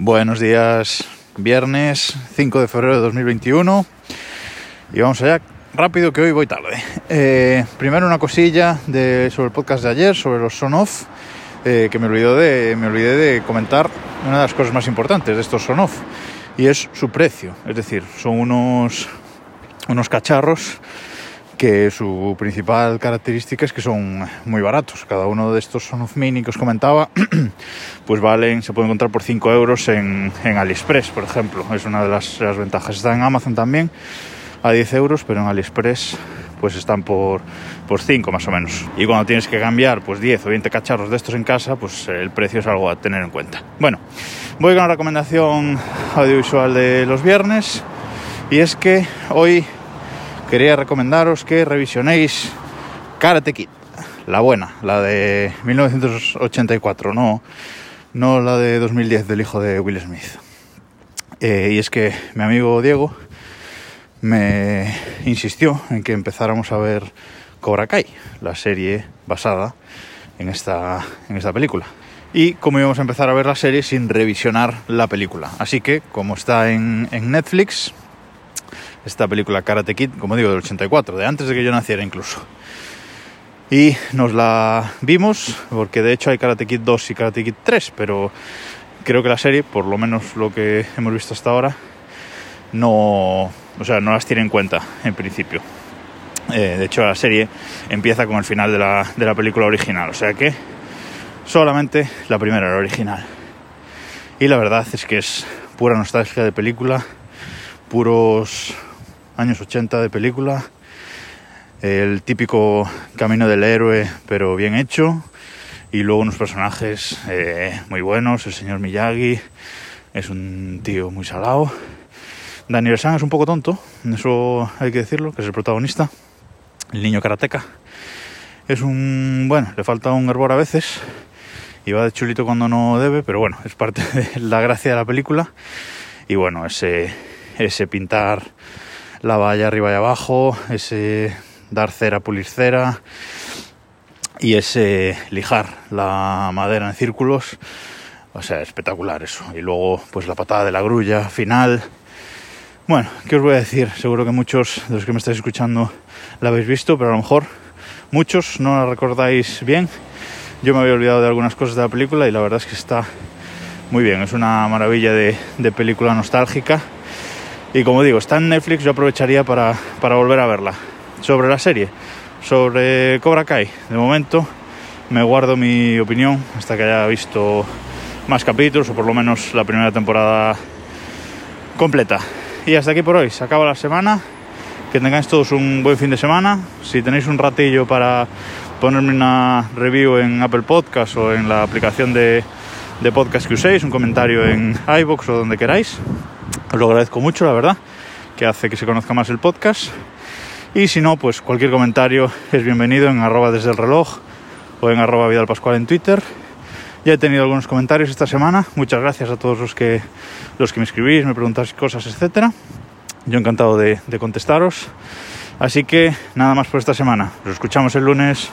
Buenos días, viernes 5 de febrero de 2021 y vamos allá rápido que hoy voy tarde. Eh, primero una cosilla sobre el podcast de ayer, sobre los son off, eh, que me olvidé, de, olvidé de comentar una de las cosas más importantes de estos son off y es su precio. Es decir, son unos, unos cacharros que su principal característica es que son muy baratos. Cada uno de estos Son of Mini que os comentaba, pues valen, se pueden encontrar por 5 euros en, en, AliExpress, por ejemplo. Es una de las, las, ventajas. Está en Amazon también a 10 euros, pero en AliExpress pues están por, por 5 más o menos. Y cuando tienes que cambiar pues 10 o 20 cacharros de estos en casa, pues el precio es algo a tener en cuenta. Bueno, voy con la recomendación audiovisual de los viernes. Y es que hoy quería recomendaros que revisionéis Karate Kid, la buena, la de 1984, no, no la de 2010 del hijo de Will Smith. Eh, y es que mi amigo Diego me insistió en que empezáramos a ver Cobra Kai, la serie basada en esta, en esta película. Y como íbamos a empezar a ver la serie sin revisionar la película. Así que, como está en, en Netflix, esta película Karate Kid, como digo, del 84, de antes de que yo naciera incluso. Y nos la vimos, porque de hecho hay Karate Kid 2 y Karate Kid 3, pero creo que la serie, por lo menos lo que hemos visto hasta ahora, no, o sea, no las tiene en cuenta en principio. Eh, de hecho, la serie empieza con el final de la, de la película original, o sea que solamente la primera, la original. Y la verdad es que es pura nostalgia de película, puros años 80 de película, el típico camino del héroe pero bien hecho y luego unos personajes eh, muy buenos, el señor Miyagi es un tío muy salado, Daniel San es un poco tonto, eso hay que decirlo, que es el protagonista, el niño karateca, es un, bueno, le falta un hervor a veces y va de chulito cuando no debe, pero bueno, es parte de la gracia de la película. Y bueno, ese, ese pintar la valla arriba y abajo, ese dar cera, pulir cera y ese lijar la madera en círculos. O sea, espectacular eso. Y luego, pues la patada de la grulla final. Bueno, ¿qué os voy a decir? Seguro que muchos de los que me estáis escuchando la habéis visto, pero a lo mejor muchos no la recordáis bien. Yo me había olvidado de algunas cosas de la película y la verdad es que está muy bien. Es una maravilla de, de película nostálgica y como digo, está en Netflix, yo aprovecharía para, para volver a verla. Sobre la serie, sobre Cobra Kai, de momento me guardo mi opinión hasta que haya visto más capítulos o por lo menos la primera temporada completa. Y hasta aquí por hoy, se acaba la semana. Que tengáis todos un buen fin de semana. Si tenéis un ratillo para ponerme una review en Apple Podcast o en la aplicación de, de podcast que uséis, un comentario en iBox o donde queráis. Os lo agradezco mucho, la verdad, que hace que se conozca más el podcast. Y si no, pues cualquier comentario es bienvenido en arroba desde el reloj o en arroba Vidal Pascual en Twitter. Ya he tenido algunos comentarios esta semana. Muchas gracias a todos los que, los que me escribís, me preguntáis cosas, etc. Yo encantado de, de contestaros. Así que nada más por esta semana. Nos escuchamos el lunes.